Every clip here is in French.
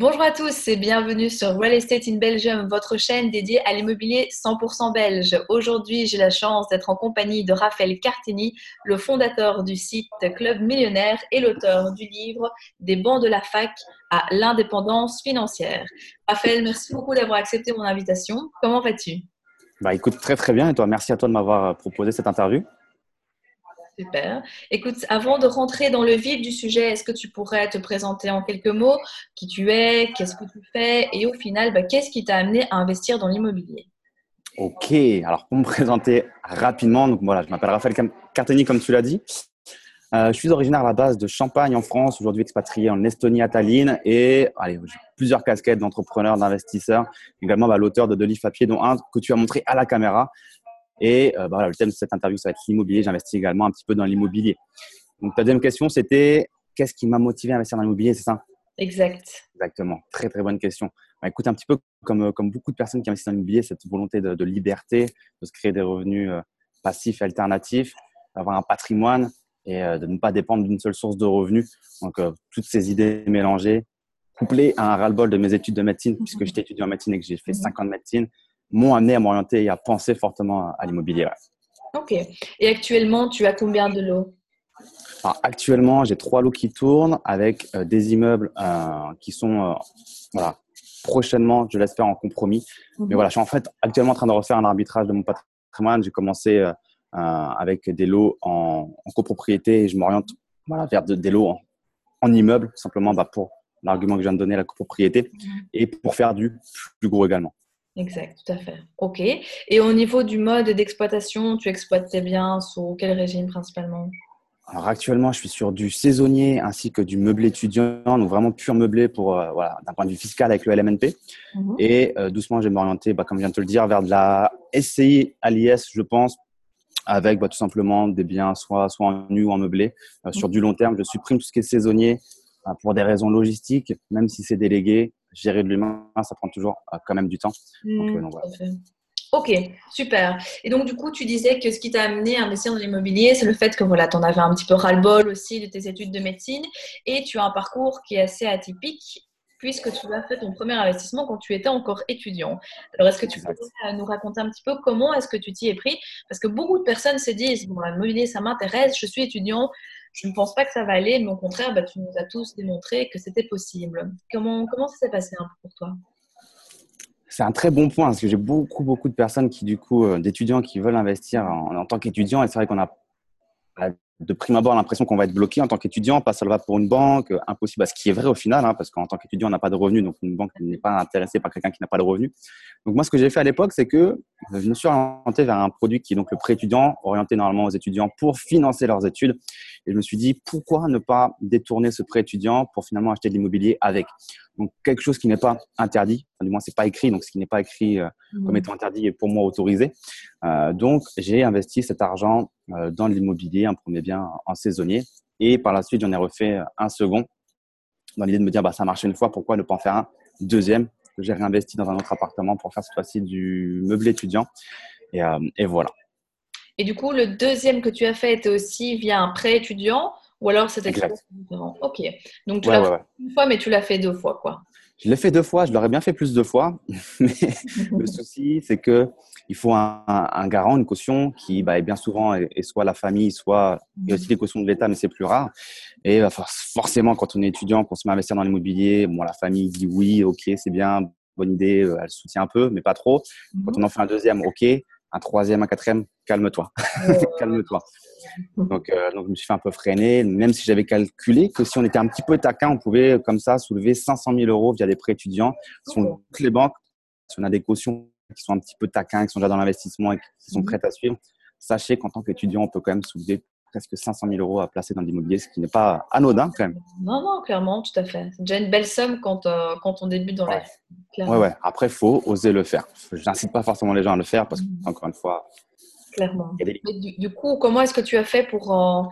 Bonjour à tous et bienvenue sur Real Estate in Belgium, votre chaîne dédiée à l'immobilier 100% belge. Aujourd'hui, j'ai la chance d'être en compagnie de Raphaël Cartini, le fondateur du site Club Millionnaire et l'auteur du livre Des bancs de la fac à l'indépendance financière. Raphaël, merci beaucoup d'avoir accepté mon invitation. Comment vas-tu? Bah écoute, très très bien et toi, merci à toi de m'avoir proposé cette interview. Super. Écoute, avant de rentrer dans le vif du sujet, est-ce que tu pourrais te présenter en quelques mots qui tu es, qu'est-ce que tu fais et au final, bah, qu'est-ce qui t'a amené à investir dans l'immobilier? Ok, alors pour me présenter rapidement, donc voilà, je m'appelle Raphaël Carteni, comme tu l'as dit. Euh, je suis originaire à la base de Champagne en France, aujourd'hui expatrié en Estonie à Tallinn et j'ai plusieurs casquettes d'entrepreneur, d'investisseur, également bah, l'auteur de deux livres papier, dont un que tu as montré à la caméra et euh, bah, voilà, le thème de cette interview, ça va être l'immobilier. J'investis également un petit peu dans l'immobilier. Donc, ta deuxième question, c'était qu'est-ce qui m'a motivé à investir dans l'immobilier, c'est ça? Exact. Exactement. Très, très bonne question. Bah, écoute, un petit peu comme, euh, comme beaucoup de personnes qui investissent dans l'immobilier, cette volonté de, liberté, de se créer des revenus euh, passifs et alternatifs, d'avoir un patrimoine et de ne pas dépendre d'une seule source de revenus. Donc, toutes ces idées mélangées, couplées à un ras-le-bol de mes études de médecine, puisque j'étais étudiant en médecine et que j'ai fait 5 ans de médecine, m'ont amené à m'orienter et à penser fortement à l'immobilier. Ok. Et actuellement, tu as combien de lots? Actuellement, j'ai trois lots qui tournent avec euh, des immeubles euh, qui sont euh, voilà, prochainement, je l'espère, en compromis. Mais mhm. voilà, je suis en fait actuellement en train de refaire un arbitrage de mon patrimoine. J'ai commencé avec des lots en, copropriété et je m'oriente voilà, vers des lots en, immeuble, simplement bah, pour l'argument que je viens de donner, la copropriété, mhm. et pour faire du plus gros également. Exact, tout à fait. OK. Et au niveau du mode d'exploitation, tu exploites tes biens sous quel régime principalement? Alors actuellement, je suis sur du saisonnier ainsi que du meublé étudiant, donc vraiment pur meublé pour euh, voilà, d'un point de vue fiscal avec le LMNP. Mhm. Et euh, doucement, je vais m'orienter, bah, comme je viens de te le dire, vers de la SCI à l'IS, je pense, avec bah, tout simplement des biens soit, soit en nu ou en meublé. Euh, sur mhm. du long terme, je supprime tout ce qui est saisonnier pour des raisons logistiques, même si c'est délégué gérer de l'humain, ça prend toujours euh, quand même du temps. Mmh, euh, ok, super. Et donc, du coup, tu disais que ce qui t'a amené à investir dans l'immobilier, c'est le fait que voilà, tu en avais un petit peu ras-le-bol aussi de tes études de médecine et tu as un parcours qui est assez atypique puisque tu as fait ton premier investissement quand tu étais encore étudiant. Alors, est-ce que tu peux nous raconter un petit peu comment est-ce que tu t'y es pris? Parce que beaucoup de personnes se disent, bon, l'immobilier, ça m'intéresse, je suis étudiant, je ne pense pas que ça va aller, mais au contraire, bah, tu nous as tous démontré que c'était possible. Comment, comment ça s'est passé peu pour toi? C'est un très bon point parce que j'ai beaucoup, beaucoup de personnes qui, du coup, euh, d'étudiants qui veulent investir en, en tant qu'étudiant. Et c'est vrai qu'on a de prime abord l'impression qu'on va être bloqué en tant qu'étudiant, pas seulement pour une banque, impossible, ce qui est vrai au final, hein, parce qu'en tant qu'étudiant, on n'a pas de revenus, donc une banque n'est pas intéressée par quelqu'un qui n'a pas de revenus. Donc moi, ce que j'ai fait à l'époque, c'est que je me suis orienté vers un produit qui est donc le prêt étudiant, orienté normalement aux étudiants pour financer leurs études. Et je me suis dit, pourquoi ne pas détourner ce prêt étudiant pour finalement acheter de l'immobilier avec? Donc quelque chose qui n'est pas interdit, du moins c'est pas écrit, donc ce qui n'est pas écrit euh, comme mmh. étant interdit est pour moi autorisé. Euh, donc j'ai investi cet argent euh, dans l'immobilier, un premier bien en saisonnier, et par la suite j'en ai refait un second dans l'idée de me dire bah ça marche une fois, pourquoi ne pas en faire un deuxième que j'ai réinvesti dans un autre appartement pour faire cette fois-ci du meublé étudiant. Et, et voilà. Et du coup, le deuxième que tu as fait était aussi via un prêt étudiant ou alors c'était différent Ok. Donc tu l'as fait une fois, mais tu l'as fait deux fois, quoi. Je l'ai fait deux fois, je l'aurais bien fait plus de fois. Mais le souci, c'est que il faut un, garant, une caution qui bah, est bien souvent est, soit la famille, soit il y a aussi des cautions de l'État, mais c'est plus rare. Et bah, forcément, quand on est étudiant, qu'on se met à investir dans l'immobilier, bon, la famille dit oui, ok, c'est bien, bonne idée, euh, elle soutient un peu, mais pas trop. Quand mhm. on en fait un deuxième, ok un troisième, un quatrième, calme-toi, calme-toi. Donc, euh, donc, je me suis fait un peu freiner, même si j'avais calculé que si on était un petit peu taquin, on pouvait comme ça soulever 500 000 euros via des prêts étudiants. Si on, toutes les banques, si on a des cautions qui sont un petit peu taquins, qui sont déjà dans l'investissement et qui sont mhm. prêtes à suivre, sachez qu'en tant qu'étudiant, on peut quand même soulever presque 500 000 euros à placer dans l'immobilier, ce qui n'est pas anodin quand même. Non, non, clairement, tout à fait. C'est déjà une belle somme quand, euh, quand on débute dans la vie. Ouais, ouais. Après, il faut oser le faire. Je n'incite pas forcément les gens à le faire parce qu'encore une fois. Clairement. du, coup, comment est-ce que tu as fait pour euh,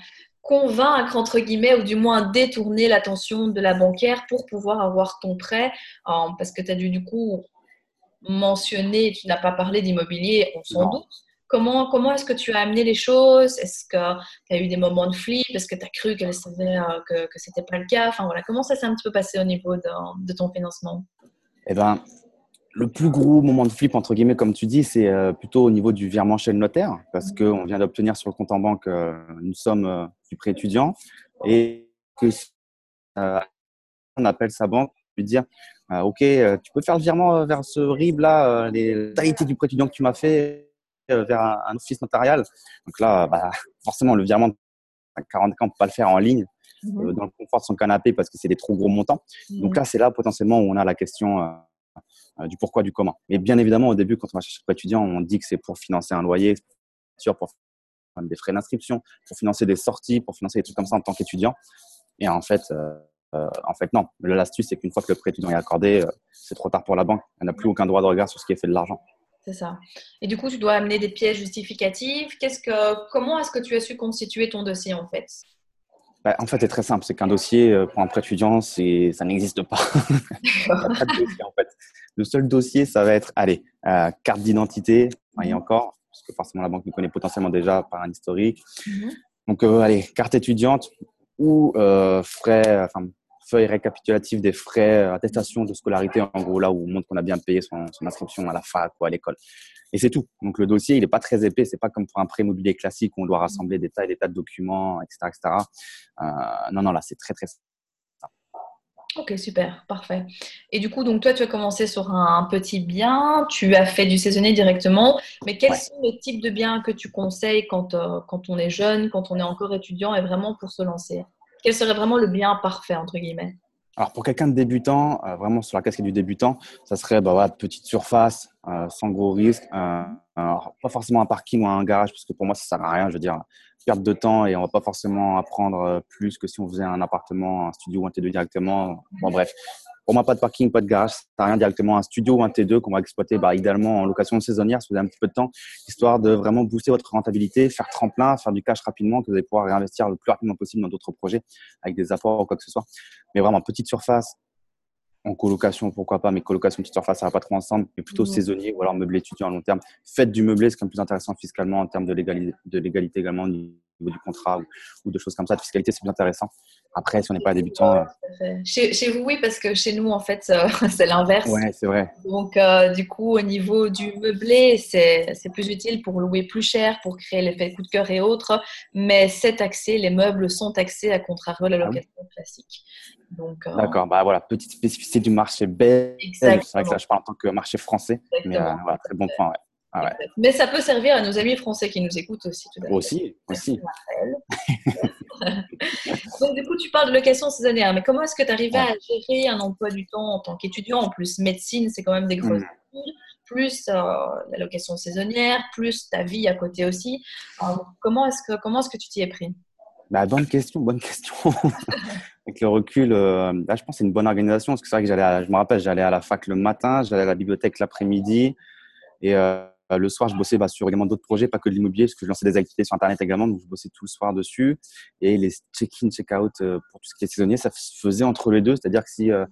convaincre, entre guillemets, ou du moins détourner l'attention de la banquière pour pouvoir avoir ton prêt Parce que tu as dû, du coup, mentionner, tu n'as pas parlé d'immobilier, on s'en doute. Comment, comment est-ce que tu as amené les choses? Est-ce que tu as eu des moments de flip? Est-ce que tu as cru que, que, que ce n'était pas le cas? Enfin, voilà, Comment ça s'est un petit peu passé au niveau de, de ton financement? Eh ben, le plus gros moment de flip, entre guillemets, comme tu dis, c'est euh, plutôt au niveau du virement chez le notaire, parce mmh. qu'on vient d'obtenir sur le compte en banque euh, une somme euh, du prêt étudiant et que on appelle sa banque lui dire Ok, tu peux faire le virement vers ce RIB là, les qualités du prêt étudiant que tu m'as fait vers un, office notarial. Donc là, bah, forcément, le virement à 40 ans, on ne peut pas le faire en ligne. Mmh. dans le confort de son canapé parce que c'est des trop gros montants. Donc mmh. là, c'est là potentiellement où on a la question euh, du pourquoi, du comment. Mais bien évidemment, au début, quand on va chercher un étudiant, on dit que c'est pour financer un loyer, sûr, pour des frais d'inscription, pour financer des sorties, pour financer des trucs comme ça en tant qu'étudiant. Et en fait, euh, euh, en fait, non. L'astuce, c'est qu'une fois que le prêt étudiant est accordé, c'est trop tard pour la banque. Elle n'a plus aucun droit de regard sur ce qui est fait de l'argent. C'est ça. Et du coup, tu dois amener des pièces justificatives. Qu'est-ce que, comment est-ce que tu as su constituer ton dossier en fait? Bah, en fait, c'est très simple. C'est qu'un dossier euh, pour un prêt étudiant, ça n'existe pas. pas de dossier, en fait. Le seul dossier, ça va être, allez, euh, carte d'identité, et encore, parce que forcément la banque nous connaît potentiellement déjà par un historique. Mhm. Donc, euh, allez, carte étudiante ou frais, enfin, feuille récapitulative des frais, attestation de scolarité, en gros, là où on montre qu'on a bien payé son, son inscription à la fac ou à l'école. Et c'est tout. Donc le dossier, il n'est pas très épais. C'est pas comme pour un prêt immobilier classique où on doit rassembler des tas et des tas de documents, etc. etc. Euh, non, non, là, c'est très, très simple. Ok, super, parfait. Et du coup, donc toi, tu as commencé sur un petit bien, tu as fait du saisonnier directement, mais quels sont les types de biens que tu conseilles quand, euh, quand on est jeune, quand on est encore étudiant et vraiment pour se lancer? Quel serait vraiment le bien parfait, entre guillemets? Alors pour quelqu'un de débutant, euh, vraiment sur la casquette du débutant, ça serait bah, voilà, petite surface, euh, sans gros risque. Euh, pas forcément un parking ou un garage, parce que pour moi ça sert à rien. Je veux dire, perte de temps et on va pas forcément apprendre plus que si on faisait un appartement, un studio ou un T2 directement. Bon bref, pour moi, pas de parking, pas de garage, ça rien directement un studio ou un T2 qu'on va exploiter bah, idéalement en location saisonnière si vous avez un petit peu de temps, histoire de vraiment booster votre rentabilité, faire tremplin, faire du cash rapidement, que vous allez pouvoir réinvestir le plus rapidement possible dans d'autres projets avec des apports ou quoi que ce soit. Mais vraiment, petite surface, en colocation, pourquoi pas, mais colocation petite surface, ça va pas trop ensemble, mais plutôt mmh. saisonnier ou alors meublé étudiant à long terme. Faites du meublé, c'est quand même plus intéressant fiscalement en termes de légalité, de légalité également au niveau du contrat ou, de choses comme ça. De fiscalité, c'est plus intéressant. Après, si on n'est pas débutant. Euh, chez, chez, vous, oui, parce que chez nous, en fait, euh, c'est l'inverse. Ouais, c'est vrai. Donc, euh, du coup, au niveau du meublé, c'est plus utile pour louer plus cher, pour créer l'effet coup de cœur et autres. Mais c'est taxé, les meubles sont taxés à contrario de la ah location classique. D'accord, bah voilà, petite spécificité du marché belge. C'est vrai que là, je parle en tant que marché français. Mais voilà, très bon point, ouais. Ah Mais ça peut servir à nos amis français qui nous écoutent aussi. Tout aussi, aussi. Donc, du coup, tu parles de location saisonnière, mais comment est-ce que tu arrives à gérer un emploi du temps en tant qu'étudiant? En plus, médecine, c'est quand même des grosses mm. études, plus euh, la location saisonnière, plus ta vie à côté aussi. comment est-ce que, comment est-ce que tu t'y es pris? Bah, bonne question, bonne question. Avec le recul, euh, là, je pense que c'est une bonne organisation. Parce que c'est vrai que j'allais, je me rappelle, j'allais à la fac le matin, j'allais à la bibliothèque l'après-midi. Et euh, euh, le soir, je bossais bah, sur également d'autres projets, pas que de l'immobilier, parce que je lançais des activités sur Internet également, donc je bossais tout le soir dessus. Et les check-in, check-out euh, pour tout ce qui est saisonnier, ça se faisait entre les deux. C'est-à-dire que si, euh,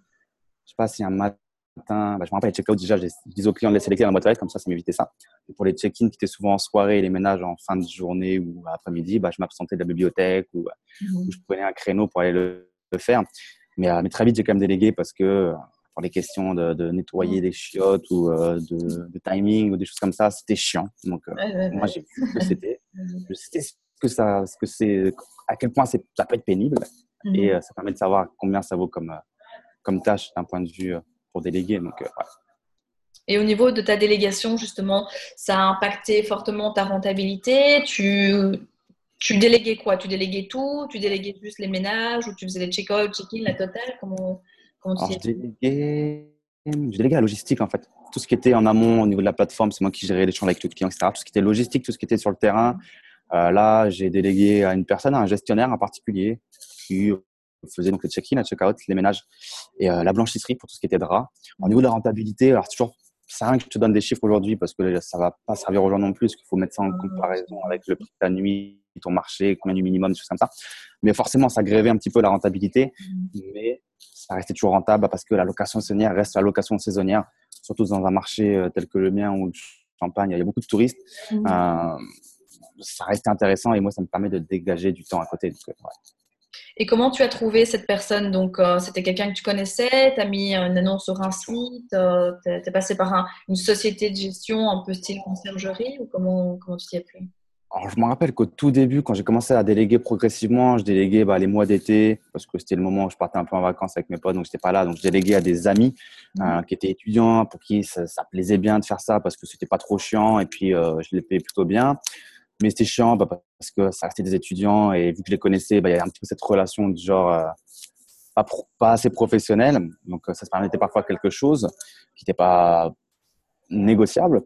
je sais pas, si un matin, bah, je me rappelle les check-out, déjà, je disais aux clients de laisser les clés dans la boîte à lettres, comme ça, ça m'évitait ça. Et pour les check-in qui étaient souvent en soirée et les ménages en fin de journée ou après-midi, bah, je m'absentais de la bibliothèque ou, mmh. je prenais un créneau pour aller le, faire. Mais, mais, très vite, j'ai quand même délégué parce que pour les questions de, nettoyer des chiottes ou euh, de, timing ou des choses comme ça, c'était chiant. Donc, euh, moi, j'ai vu que c'était. Je sais ce que ça, ce que c'est, à quel point ça peut être pénible. Et mhm. euh, ça permet de savoir combien ça vaut comme, comme tâche d'un point de vue pour déléguer. Donc, Et au niveau de ta délégation, justement, ça a impacté fortement ta rentabilité? Tu, tu déléguais quoi? Tu déléguais tout? Tu déléguais juste les ménages ou tu faisais les check-out, check-in, la totale? Comment je déléguais... à la logistique en fait. Tout ce qui était en amont au niveau de la plateforme, c'est moi qui gérais l'échange avec le client, etc. Tout ce qui était logistique, tout ce qui était sur le terrain. Euh, là, j'ai délégué à une personne, à un gestionnaire en particulier, qui faisait donc le check-in, le check-out, les ménages et euh, la blanchisserie pour tout ce qui était drap. Au niveau de la rentabilité, alors toujours c'est rien que je te donne des chiffres aujourd'hui parce que ça va pas servir aux gens non plus, qu'il faut mettre ça en comparaison avec le prix de ta nuit, ton marché, combien du minimum, des choses comme ça. Mais forcément, ça grévait un petit peu la rentabilité. Mais ça restait toujours rentable parce que la location saisonnière reste la location saisonnière, surtout dans un marché euh, tel que le mien où champagne, il y a beaucoup de touristes. Mmh. ça restait intéressant et moi, ça me permet de dégager du temps à côté. Et comment tu as trouvé cette personne? Donc, c'était quelqu'un que tu connaissais Tu as mis une annonce sur un site Tu es, passé par une société de gestion un peu style conciergerie ou comment, comment tu t'y es pris? Alors, je me rappelle qu'au tout début, quand j'ai commencé à déléguer progressivement, je déléguais bah, les mois d'été parce que c'était le moment où je partais un peu en vacances avec mes potes, donc je n'étais pas là. Donc, je déléguais à des amis mmh. euh, qui étaient étudiants, pour qui ça, plaisait bien de faire ça parce que c'était pas trop chiant et puis euh, je les payais plutôt bien. Mais c'était chiant bah, parce que ça restait des étudiants et vu que je les connaissais, bah, il y avait un petit peu cette relation de genre euh, pas, pas, assez professionnelle. Donc, ça se permettait parfois quelque chose qui n'était pas négociable.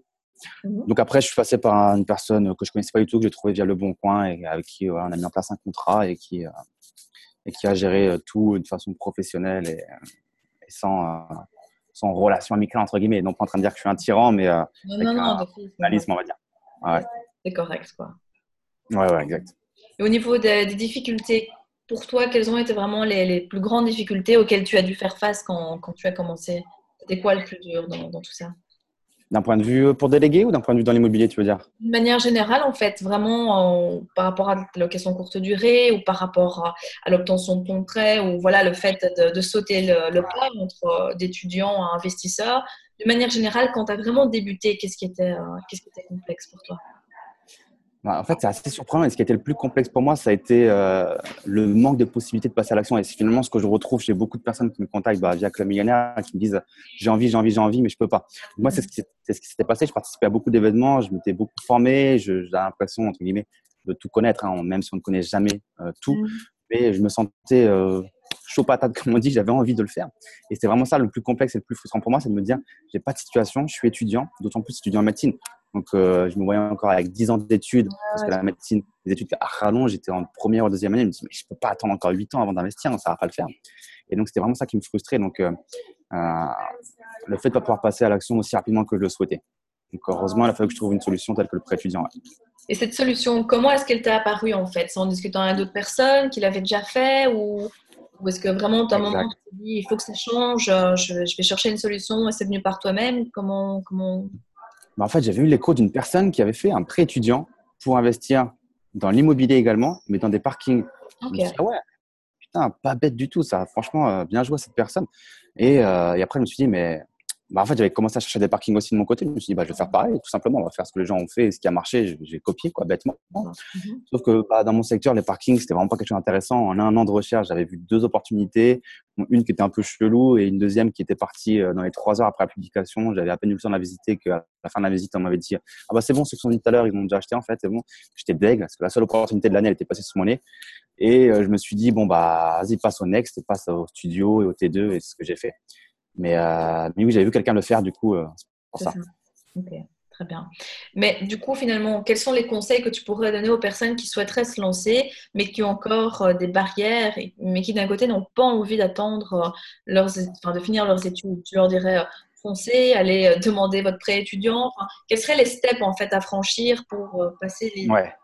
Mhm. Donc après, je suis passé par une personne que je connaissais pas du tout, que j'ai trouvé via Le Bon Coin et avec qui on a mis en place un contrat et qui, euh, et qui a géré euh, tout de façon professionnelle et, euh, sans, sans relation amicale, entre guillemets. Donc pas en train de dire que je suis un tyran, mais non, non, non, un on va dire. Ouais. C'est correct, quoi. Ouais, ouais, exact. Et au niveau des, difficultés, pour toi, quelles ont été vraiment les, les, plus grandes difficultés auxquelles tu as dû faire face quand, quand tu as commencé? C'était quoi le plus dur dans, dans tout ça? D'un point de vue euh, pour déléguer ou d'un point de vue dans l'immobilier, tu veux dire? De manière générale, en fait, vraiment par rapport à la location courte durée ou par rapport à, l'obtention de ton prêt ou voilà le fait de, sauter le, pas entre euh, d'étudiants à investisseurs. De manière générale, quand tu as vraiment débuté, qu'est-ce qui, était, euh, qu'est-ce qui était complexe pour toi? En fait, c'est assez surprenant. Et ce qui a été le plus complexe pour moi, ça a été euh, le manque de possibilités de passer à l'action. Et c'est finalement ce que je retrouve chez beaucoup de personnes qui me contactent bah, via Club Millionnaire, qui me disent j'ai envie, j'ai envie, j'ai envie, mais je peux pas. Moi, c'est ce qui s'était passé. Je participais à beaucoup d'événements, je m'étais beaucoup formé, j'ai l'impression, entre guillemets, de tout connaître, hein, même si on ne connaît jamais euh, tout. Mmh. Mais je me sentais euh, chaud patate, comme on dit, j'avais envie de le faire. Et c'était vraiment ça le plus complexe et le plus frustrant pour moi, c'est de me dire j'ai pas de situation, je suis étudiant, d'autant plus étudiant en médecine. Donc, euh, je me voyais encore avec 10 ans d'études, parce que la médecine, les études à rallonge, j'étais en première ou deuxième année. Je me dis, mais je peux pas attendre encore 8 ans avant d'investir, ça va pas le faire. Et donc, c'était vraiment ça qui me frustrait. Donc, euh, euh, le fait de pas pouvoir passer à l'action aussi rapidement que je le souhaitais. Donc, heureusement, il a fallu que je trouve une solution telle que le prêt étudiant. Et cette solution, comment est-ce qu'elle t'a apparue en fait? C'est en discutant avec d'autres personnes qui l'avaient déjà fait ou, ou est-ce que vraiment, à un moment, tu te dis, il faut que ça change, je, je vais chercher une solution et c'est venu par toi-même? Comment, comment, bah, en fait, j'avais eu l'écho d'une personne qui avait fait un prêt étudiant pour investir dans l'immobilier également, mais dans des parkings. Okay. Ah ouais, putain, pas bête du tout, ça. Franchement, euh, bien joué à cette personne. Et, euh, et, après, je me suis dit, mais bah, en fait, j'avais commencé à chercher des parkings aussi de mon côté. Je me suis dit, bah, je vais faire pareil, tout simplement. On va faire ce que les gens ont fait et ce qui a marché, j'ai copié, quoi, bêtement. Mhm. Sauf que bah, dans mon secteur, les parkings, c'était vraiment pas quelque chose d'intéressant. En un an de recherche, j'avais vu deux opportunités. Une qui était un peu chelou et une deuxième qui était partie euh, dans les trois heures après la publication. J'avais à peine eu le temps de la visiter qu'à la fin de la visite, on m'avait dit, ah bah, c'est bon, ceux qui sont venus tout à l'heure, ils ont déjà acheté, en fait, c'est bon. J'étais deg parce que la seule opportunité de l'année, elle était passée sous mon nez. Et euh, je me suis dit, bon, bah, vas-y, passe au next et passe au studio et au T2 et c'est ce que j'ai fait. Mais, euh, mais oui, j'avais vu quelqu'un le faire, du coup, euh, pour ça. Ok, très bien. Mais du coup, finalement, quels sont les conseils que tu pourrais donner aux personnes qui souhaiteraient se lancer, mais qui ont encore euh, des barrières, mais qui d'un côté n'ont pas envie d'attendre leurs, enfin, de finir leurs études? Tu leur dirais foncez, allez demander votre prêt étudiant. quels seraient les steps en fait à franchir pour passer les. Ouais.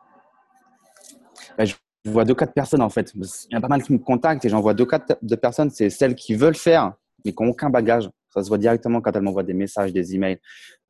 Ben, je vois deux cas de personnes en fait. Il y a pas mal qui me contactent et j'en vois deux cas de personnes. C'est celles qui veulent faire mais qui n'ont aucun bagage. Ça se voit directement quand elles m'envoient des messages, des emails.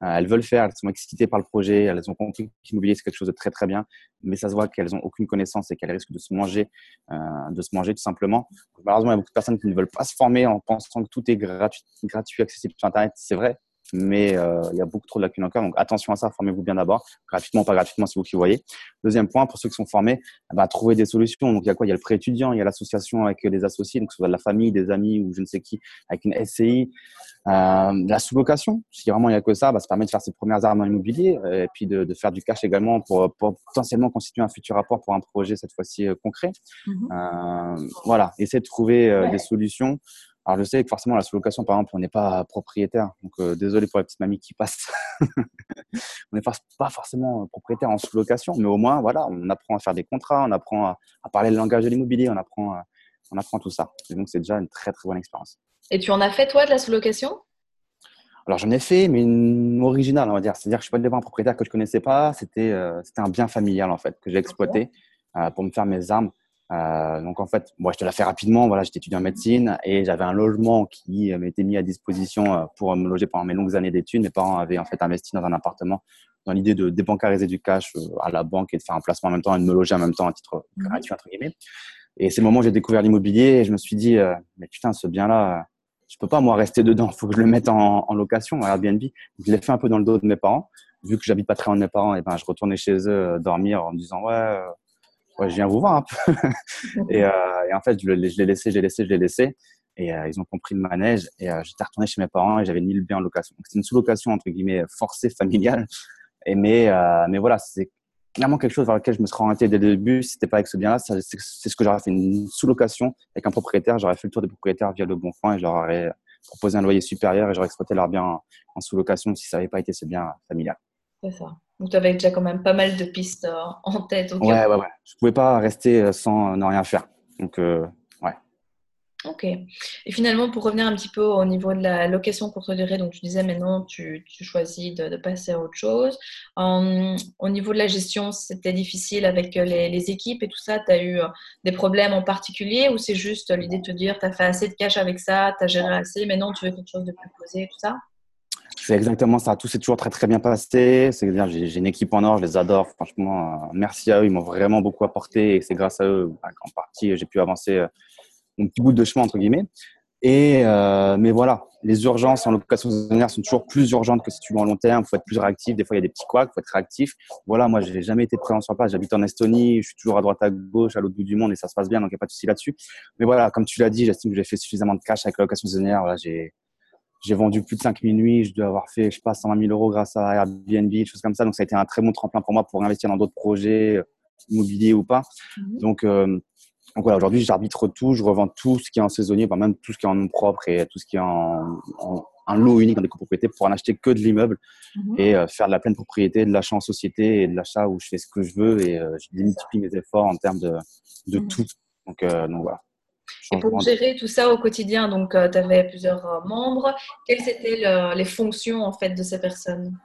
Euh, elles veulent faire, elles sont excitées par le projet, elles ont compris que l'immobilier c'est quelque chose de très très bien, mais ça se voit qu'elles n'ont aucune connaissance et qu'elles risquent de se manger, euh, de se manger tout simplement. Malheureusement, il y a beaucoup de personnes qui ne veulent pas se former en pensant que tout est gratuit accessible sur Internet. C'est vrai, mais euh, il y a beaucoup trop de lacunes encore. Donc attention à ça, formez-vous bien d'abord, gratuitement, pas gratuitement, c'est vous qui voyez. Deuxième point, pour ceux qui sont formés, bah, trouver des solutions. Donc il y a quoi? Il y a le pré étudiant, il y a l'association avec les associés, donc que ce soit de la famille, des amis ou je ne sais qui, avec une SCI. Euh, la sous-location, si vraiment il n'y a que ça, bah, ça permet de faire ses premières armes dans l'immobilier euh, et puis de, de, faire du cash également pour, pour, potentiellement constituer un futur rapport pour un projet cette fois-ci euh, concret. Euh, voilà, essayer de trouver des solutions. Alors, je sais que forcément, la sous-location, par exemple, on n'est pas propriétaire. Donc, euh, désolé pour la petite mamie qui passe. on n'est pas forcément propriétaire en sous-location, mais au moins, voilà, on apprend à faire des contrats, on apprend à, parler le langage de l'immobilier, on apprend, on apprend tout ça. Et donc, c'est déjà une très, très bonne expérience. Et tu en as fait, toi, de la sous-location? Alors j'en ai fait, mais une originale, on va dire. C'est-à-dire que je suis pas voir un propriétaire que je connaissais pas. C'était euh, c'était un bien familial en fait que j'ai exploité euh, pour me faire mes armes. Euh, donc en fait, moi je te la fais rapidement. Voilà, j'étais étudiant en médecine et j'avais un logement qui m'était mis à disposition euh, pour me loger pendant mes longues années d'études. Mes parents avaient en fait investi dans un appartement dans l'idée de débancariser du cash à la banque et de faire un placement en même temps et de me loger en même temps à titre mhm. gratuit, entre guillemets. Et c'est le moment où j'ai découvert l'immobilier et je me suis dit, mais putain, ce bien-là, je peux pas moi rester dedans, il faut que je le mette en, en location, à Airbnb. Je l'ai fait un peu dans le dos de mes parents. Vu que j'habite pas très loin de mes parents, et ben je retournais chez eux dormir en me disant ouais, ouais je viens vous voir un peu. et, euh, et, en fait je l'ai laissé, je l'ai laissé, je l'ai laissé. Et euh, ils ont compris le manège. Et euh, j'étais retourné chez mes parents et j'avais mis le bien en location. C'est une sous-location, entre guillemets, forcée familiale. Et mais, euh, mais voilà, c'est clairement quelque chose vers lequel je me serais orienté dès le début. Si c'était pas avec ce bien-là, c'est ce que j'aurais fait une sous-location avec un propriétaire. J'aurais fait le tour des propriétaires via le bon coin et j'aurais proposé un loyer supérieur et j'aurais exploité leur bien en, sous-location si ça n'avait pas été ce bien familial. C'est ça. Donc, tu avais déjà quand même pas mal de pistes en tête. ouais, ouais, ouais. Je pouvais pas rester sans ne rien faire. Donc, Ok. Et finalement, pour revenir un petit peu au niveau de la location courte durée, donc tu disais maintenant tu, tu choisis de, passer à autre chose. au niveau de la gestion, c'était difficile avec les, équipes et tout ça? Tu as eu euh, des problèmes en particulier ou c'est juste l'idée de te dire tu as fait assez de cash avec ça, tu as géré assez, maintenant tu veux quelque chose de plus posé et tout ça? C'est exactement ça. Tout s'est toujours très très bien passé. C'est-à-dire, j'ai une équipe en or, je les adore. Franchement, euh, merci à eux. Ils m'ont vraiment beaucoup apporté et c'est grâce à eux, bah, en partie, j'ai pu avancer euh, mon petit bout de chemin entre guillemets. Et euh, mais voilà, les urgences en location saisonnière sont toujours plus urgentes que si tu vas en long terme. Il faut être plus réactif. Des fois, il y a des petits couacs, il faut être réactif. Voilà, moi, j'ai jamais été présent sur place. J'habite en Estonie, je suis toujours à droite à gauche, à l'autre bout du monde, et ça se passe bien, donc il n'y a pas de souci là-dessus. Mais voilà, comme tu l'as dit, j'estime que j'ai fait suffisamment de cash avec la location saisonnière. Voilà, j'ai j'ai vendu plus de 5000 nuits, je dois avoir fait, je sais pas, 120 000 euros grâce à Airbnb, des choses comme ça. Donc, ça a été un très bon tremplin pour moi pour investir dans d'autres projets, euh, immobiliers ou pas. Mhm. Donc, euh, donc voilà, aujourd'hui, j'arbitre tout, je revends tout ce qui est en saisonnier, même tout ce qui est en nom propre et tout ce qui est en, un lot unique dans des copropriétés pour en acheter que de l'immeuble mhm. et euh, faire de la pleine propriété, de l'achat en société et de l'achat où je fais ce que je veux et euh, je multiplie mes efforts en termes de, de mhm. tout. Donc, euh, donc voilà. Et pour gérer tout ça au quotidien, donc tu avais plusieurs membres. Quelles étaient les fonctions en fait de ces personnes?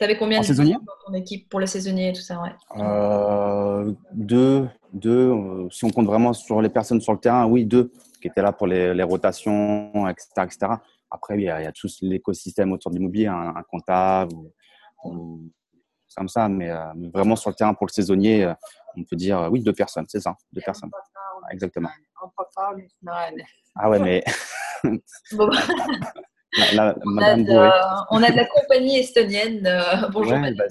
Tu avais combien de saisonniers dans ton équipe pour les saisonniers et tout ça ouais? Deux, deux, euh, si on compte vraiment sur les personnes sur le terrain, oui, deux qui étaient là pour les, rotations, etc., etc. Après, il y a, tout l'écosystème autour de l'immobilier, un, comptable, ou, comme ça, mais, euh, vraiment sur le terrain pour le saisonnier, euh, on peut dire oui, deux personnes, c'est ça, deux personnes. Exactement. Ah ouais, mais. on, a de, la compagnie estonienne. bonjour. Ouais, bah,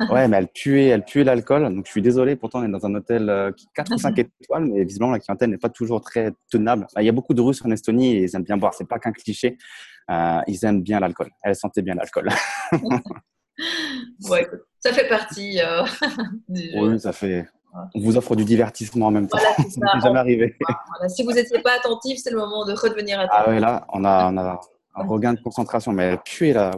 Ouais, mais elle puait, elle l'alcool. Donc, je suis désolé. Pourtant, on est dans un hôtel euh, qui 4 ou 5 étoiles, mais visiblement, la clientèle n'est pas toujours très tenable. Bah, il y a beaucoup de Russes en Estonie et ils aiment bien boire. C'est pas qu'un cliché. Euh, ils aiment bien l'alcool. Elle sentait bien l'alcool. ouais, ça fait partie euh, du Oui, ça fait. On vous offre du divertissement en même temps. Voilà, ça jamais arrivé. Si vous n'étiez pas attentif, c'est le moment de redevenir attentif. Ah oui, là, on a, on a un regain de concentration, mais elle puait là.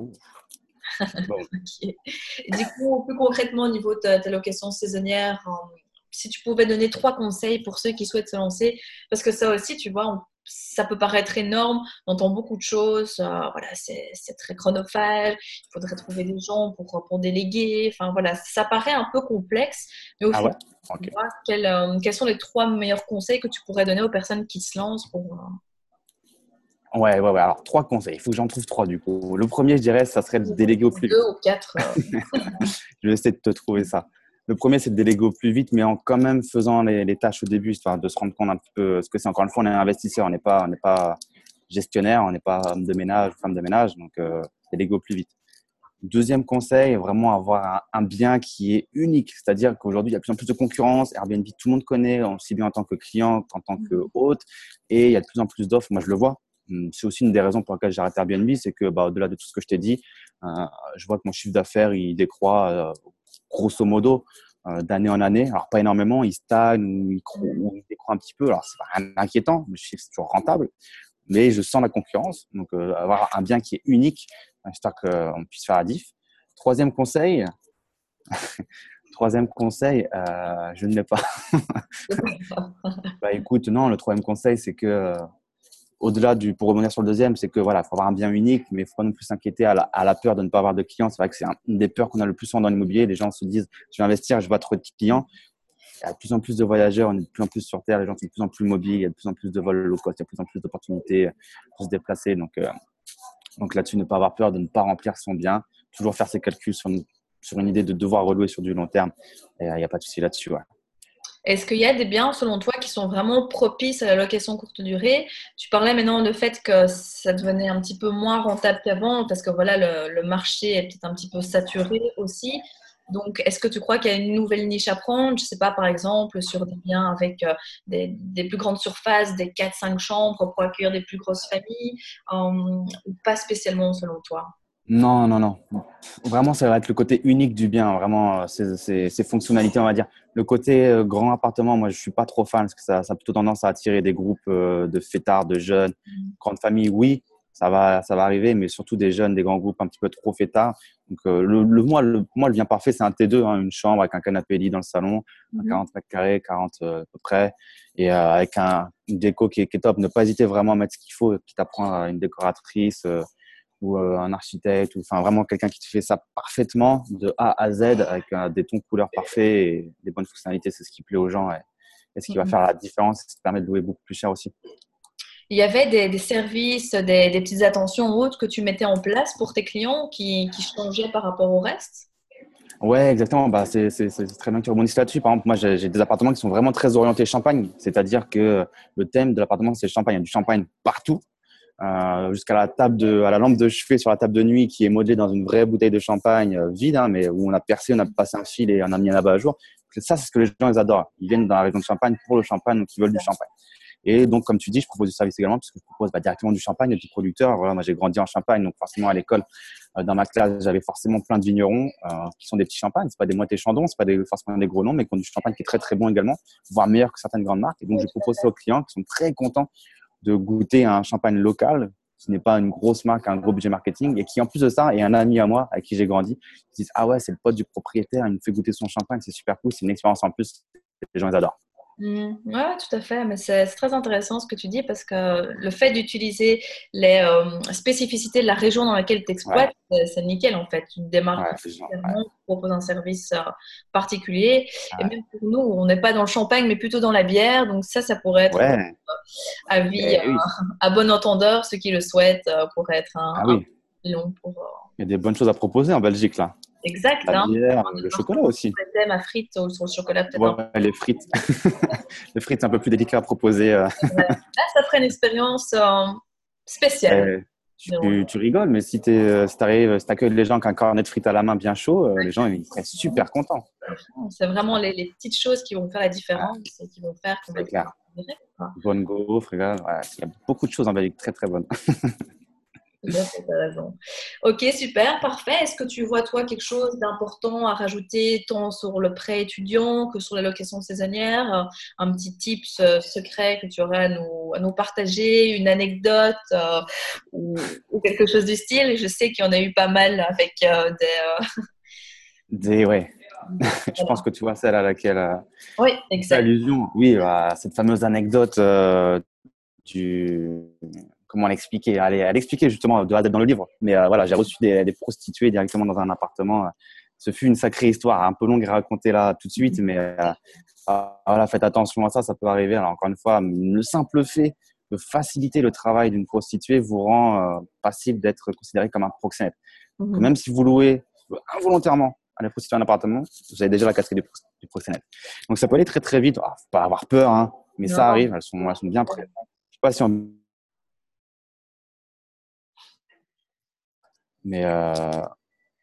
Du coup, plus concrètement, au niveau de ta, location saisonnière, euh, si tu pouvais donner trois conseils pour ceux qui souhaitent se lancer, parce que ça aussi, tu vois, ça peut paraître énorme, on entend beaucoup de choses, euh, voilà, c'est très chronophage, il faudrait trouver des gens pour, pour déléguer, enfin voilà, ça paraît un peu complexe, mais au ah quels, euh, quels, sont les trois meilleurs conseils que tu pourrais donner aux personnes qui se lancent pour, Ouais, ouais, ouais. Alors, trois conseils. Il faut que j'en trouve trois, du coup. Le premier, je dirais, ça serait de déléguer au plus. Deux ou quatre. Euh. je vais essayer de te trouver ça. Le premier, c'est de déléguer au plus vite, mais en quand même faisant les, tâches au début, histoire de se rendre compte un petit peu ce que c'est. Encore une fois, on est investisseur, on n'est pas, on n'est pas gestionnaire, on n'est pas homme de ménage femme de ménage, donc euh, déléguer au plus vite. Deuxième conseil, vraiment avoir un, bien qui est unique, c'est-à-dire qu'aujourd'hui, il y a de plus en plus de concurrence. Airbnb, tout le monde connaît, aussi bien en tant que client qu'en tant que hôte, et il y a de plus en plus d'offres. Moi, je le vois. Hum, c'est aussi une des raisons pour lesquelles j'ai arrêté Airbnb, c'est que bah, au-delà de tout ce que je t'ai dit, euh, je vois que mon chiffre d'affaires il décroît euh, grosso modo euh, d'année en année. Alors pas énormément, il stagne ou il, il décroît un petit peu. Alors c'est pas rien inquiétant, le chiffre est toujours rentable, mais je sens la concurrence. Donc avoir un bien qui est unique, j'espère qu'on puisse faire la diff. Troisième conseil. Troisième conseil, je ne l'ai pas. bah écoute, non, le troisième conseil, c'est que au-delà du, pour revenir sur le deuxième, c'est que voilà, faut avoir un bien unique, mais faut pas non plus s'inquiéter à la, peur de ne pas avoir de clients. C'est vrai que c'est une des peurs qu'on a le plus souvent dans l'immobilier. Les gens se disent, je vais investir, je vais trop de clients. Il y a de plus en plus de voyageurs, on est de plus en plus sur Terre, les gens sont de plus en plus mobiles, il y a de plus en plus de vols low cost, il y a de plus en plus d'opportunités pour se déplacer. Donc, euh, donc là-dessus, ne pas avoir peur de ne pas remplir son bien, toujours faire ses calculs sur une, sur une idée de devoir relouer sur du long terme. Et il n'y a pas de souci là-dessus. Ouais. Est-ce qu'il y a des biens, selon toi, qui sont vraiment propices à la location courte durée? Tu parlais maintenant du fait que ça devenait un petit peu moins rentable qu'avant, parce que voilà, le, marché est peut-être un petit peu saturé aussi. Donc, est-ce que tu crois qu'il y a une nouvelle niche à prendre? Je ne sais pas, par exemple, sur des biens avec euh, des, plus grandes surfaces, des 4-5 chambres pour accueillir des plus grosses familles, euh, ou pas spécialement selon toi? Non, non, non. Vraiment, ça va être le côté unique du bien, vraiment, ces, fonctionnalités, on va dire. Le côté euh, grand appartement, moi, je suis pas trop fan parce que ça, ça a plutôt tendance à attirer des groupes euh, de fêtards, de jeunes. Mmh. Grande famille, oui, ça va, ça va arriver, mais surtout des jeunes, des grands groupes un petit peu trop fêtards. Donc, euh, le, le, moi, le, moi, le bien parfait, c'est un T2, hein, une chambre avec un canapé lit dans le salon, 40 mmh. mètres carrés, 40 à peu près, et avec un, une déco qui est, qui est, top. Ne pas hésiter vraiment à mettre ce qu'il faut, quitte à prendre une décoratrice ou euh, un architecte, ou enfin vraiment quelqu'un qui te fait ça parfaitement de A à Z avec euh, des tons de couleurs parfaits et des bonnes fonctionnalités, c'est ce qui plaît aux gens et, ce qui va mhm. faire la différence, ça te permet de louer beaucoup plus cher aussi. Il y avait des, services, des, petites attentions autres que tu mettais en place pour tes clients qui, qui changeaient par rapport au reste? Ouais, exactement. Bah, c'est très bien que tu rebondisses là-dessus. Par exemple, moi, j'ai des appartements qui sont vraiment très orientés champagne. C'est-à-dire que le thème de l'appartement, c'est le champagne. Il y a du champagne partout. Euh, jusqu'à la table de, à la lampe de chevet sur la table de nuit qui est modelée dans une vraie bouteille de champagne euh, vide, hein, mais où on a percé, on a passé un fil et on a mis un là-bas à jour. Ça, c'est ce que les gens ils adorent. Ils viennent dans la région de Champagne pour le champagne, donc ils veulent du champagne. Et donc, comme tu dis, je propose du service également, puisque je propose bah, directement du champagne du producteur. Voilà, moi, j'ai grandi en Champagne, donc forcément à l'école, euh, dans ma classe, j'avais forcément plein de vignerons qui sont des petits champagnes. C'est pas des moitiés chandons, c'est pas des, forcément des gros noms, mais qui ont du champagne qui est très très bon également, voire meilleur que certaines grandes marques. Et donc, je propose ça aux clients qui sont très contents de goûter un champagne local qui n'est pas une grosse marque, un gros budget marketing, et qui en plus de ça est un ami à moi avec qui j'ai grandi, qui disent ah ouais c'est le pote du propriétaire, il me fait goûter son champagne, c'est super cool, c'est une expérience en plus, les gens ils adorent. Mmh. Oui, tout à fait. Mais c'est très intéressant ce que tu dis parce que le fait d'utiliser les euh, spécificités de la région dans laquelle tu exploites, c'est nickel en fait. Tu démarres ouais, proposes un service euh, particulier. Et même pour nous, on n'est pas dans le champagne, mais plutôt dans la bière. Donc ça, ça pourrait être euh, à vie, eh à bon entendeur, ceux qui le souhaitent, pourrait être un, ah, oui. pour. Il y a des bonnes choses à proposer en Belgique là. Exact. La hein. bière, le chocolat aussi. Sur le chocolat peut-être. Ouais, les frites. les frites, c'est un peu plus délicat à proposer. Euh. Là, ça ferait une expérience euh, spéciale. tu, tu, rigoles, mais si tu euh, si arrives, si accueilles les gens avec un cornet de frites à la main bien chaud, les gens ils seraient super contents. C'est vraiment les, les, petites choses qui vont faire la différence et qui vont faire qu'on va. Bonne gaufre, il y a beaucoup de choses en Belgique très très bonnes. Ok, super, parfait. Est-ce que tu vois, toi, quelque chose d'important à rajouter tant sur le prêt étudiant que sur la location saisonnière? Un petit tips euh, secret que tu aurais à nous, à nous partager, une anecdote euh, ou, quelque chose du style? Je sais qu'il y en a eu pas mal avec euh, des. Des, ouais. Je pense que tu vois celle à laquelle. oui, exact. Allusion. Oui, cette fameuse anecdote du comment l'expliquer Allez, elle expliquait justement de dans le livre. Mais euh, voilà, j'ai reçu des, prostituées directement dans un appartement. Ce fut une sacrée histoire, un peu longue à raconter là tout de suite, mais euh, ah, voilà, faites attention à ça, ça peut arriver. Alors encore une fois, le simple fait de faciliter le travail d'une prostituée vous rend euh, passible d'être considéré comme un proxénète. Mhm. Même si vous louez involontairement à la prostituée un appartement, vous avez déjà la casquette du, proxénète. Donc ça peut aller très très vite. ne ah, faut pas avoir peur, hein, mais ça arrive. Elles sont, elles sont bien prêtes. Je sais pas si on Mais euh,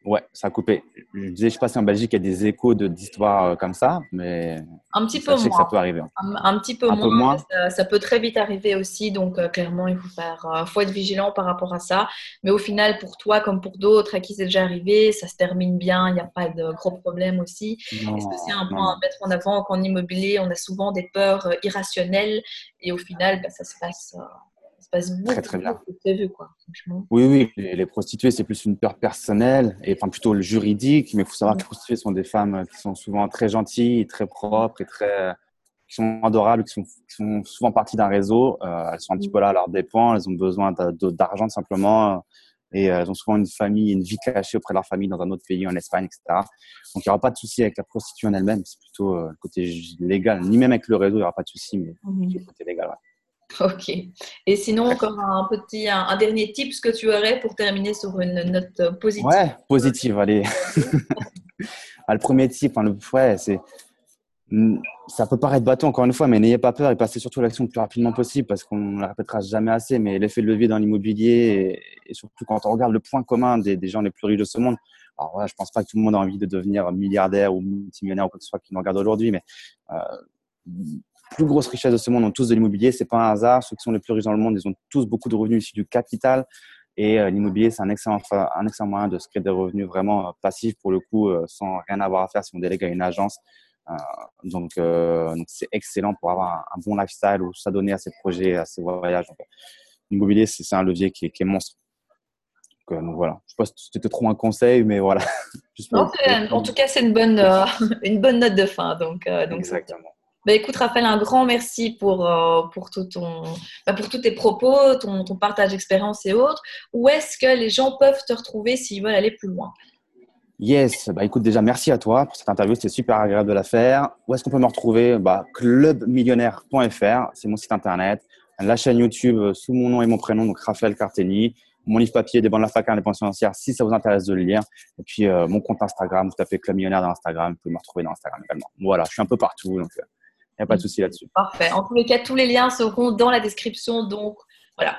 ouais, ça a coupé. Je disais, je sais pas si en Belgique, il y a des échos d'histoires euh, comme ça, mais un petit peu moins. Que ça peut arriver. Un, petit peu moins. Ça, peut très vite arriver aussi. Donc, euh, clairement, il faut, faire, faut être vigilant par rapport à ça. Mais au final, pour toi, comme pour d'autres à qui c'est déjà arrivé, ça se termine bien. Il n'y a pas de gros problèmes aussi. Est-ce que c'est un point à mettre en avant qu'en immobilier, on a souvent des peurs irrationnelles et au final, bah, ça se passe passe très, très bien. quoi, Oui, oui, les, prostituées, c'est plus une peur personnelle, et enfin plutôt le juridique, mais il faut savoir que les prostituées sont des femmes qui sont souvent très gentilles, très propres et très qui sont adorables, qui sont, qui sont souvent parties d'un réseau. Euh, elles sont un petit peu là à leurs dépens, elles ont besoin d'argent simplement. Et euh, elles ont souvent une famille, une vie cachée auprès de leur famille dans un autre pays, en Espagne, etc. Donc, il n'y aura pas de souci avec la prostituée en elle-même. C'est plutôt euh, le côté légal. Ni même avec le réseau, il n'y aura pas de souci, mais mmh. le côté légal, ouais. Ok. Et sinon, encore un petit, un, dernier tip que tu aurais pour terminer sur une note positive? Ouais, positive, allez. Ah, le premier tip, hein, le, ouais, c'est ça peut paraître bateau encore une fois, mais n'ayez pas peur et passez surtout l'action le plus rapidement possible parce qu'on ne la répétera jamais assez. Mais l'effet de levier dans l'immobilier et, surtout quand on regarde le point commun des, gens les plus riches de ce monde. Alors voilà, je pense pas que tout le monde a envie de devenir milliardaire ou multimillionnaire ou quoi que ce soit qui nous regarde aujourd'hui, mais euh, plus grosse richesse de ce monde ont tous de l'immobilier. C'est pas un hasard. Ceux qui sont les plus riches dans le monde, ils ont tous beaucoup de revenus issus du capital. Et euh, l'immobilier, c'est un excellent, un excellent moyen de se créer des revenus vraiment euh, passifs pour le coup, euh, sans rien avoir à faire si on délègue à une agence. donc, c'est excellent pour avoir un, bon lifestyle ou s'adonner à ses projets, à ses voyages. l'immobilier, c'est un levier qui est, qui est monstre. Donc, voilà. Je ne sais pas si c'était trop un conseil, mais voilà. en tout cas, c'est une bonne, une bonne note de fin. Donc, donc Exactement. Bah, écoute, Raphaël, un grand merci pour, euh, pour, tout ton, bah, pour tous tes propos, ton, partage d'expérience et autres. Où est-ce que les gens peuvent te retrouver s'ils veulent aller plus loin? Yes, bah écoute déjà merci à toi pour cette interview, c'était super agréable de la faire. Où est-ce qu'on peut me retrouver? Bah, Clubmillionnaire.fr, c'est mon site internet. La chaîne YouTube euh, sous mon nom et mon prénom, donc Raphaël Cartelli. Mon livre papier des bandes de la fac pensions financières, si ça vous intéresse de le lire. Et puis euh, mon compte Instagram, vous tapez Club Millionnaire dans Instagram, vous pouvez me retrouver dans Instagram également. Voilà, je suis un peu partout, n'y a pas de souci là-dessus. Parfait. En tous les cas, tous les liens seront dans la description. Donc, voilà,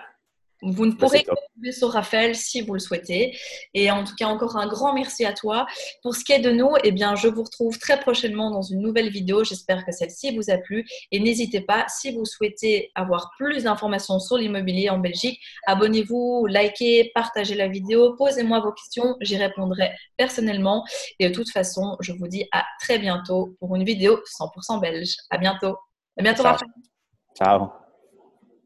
vous ne pourrez que tomber sur Raphaël si vous le souhaitez. Et en tout cas, encore un grand merci à toi. Pour ce qui est de nous, eh bien, je vous retrouve très prochainement dans une nouvelle vidéo. J'espère que celle-ci vous a plu. Et n'hésitez pas, si vous souhaitez avoir plus d'informations sur l'immobilier en Belgique, abonnez-vous, likez, partagez la vidéo, posez-moi vos questions. J'y répondrai personnellement. Et de toute façon, je vous dis à très bientôt pour une vidéo 100% belge. À bientôt. À bientôt, Ciao. Ciao.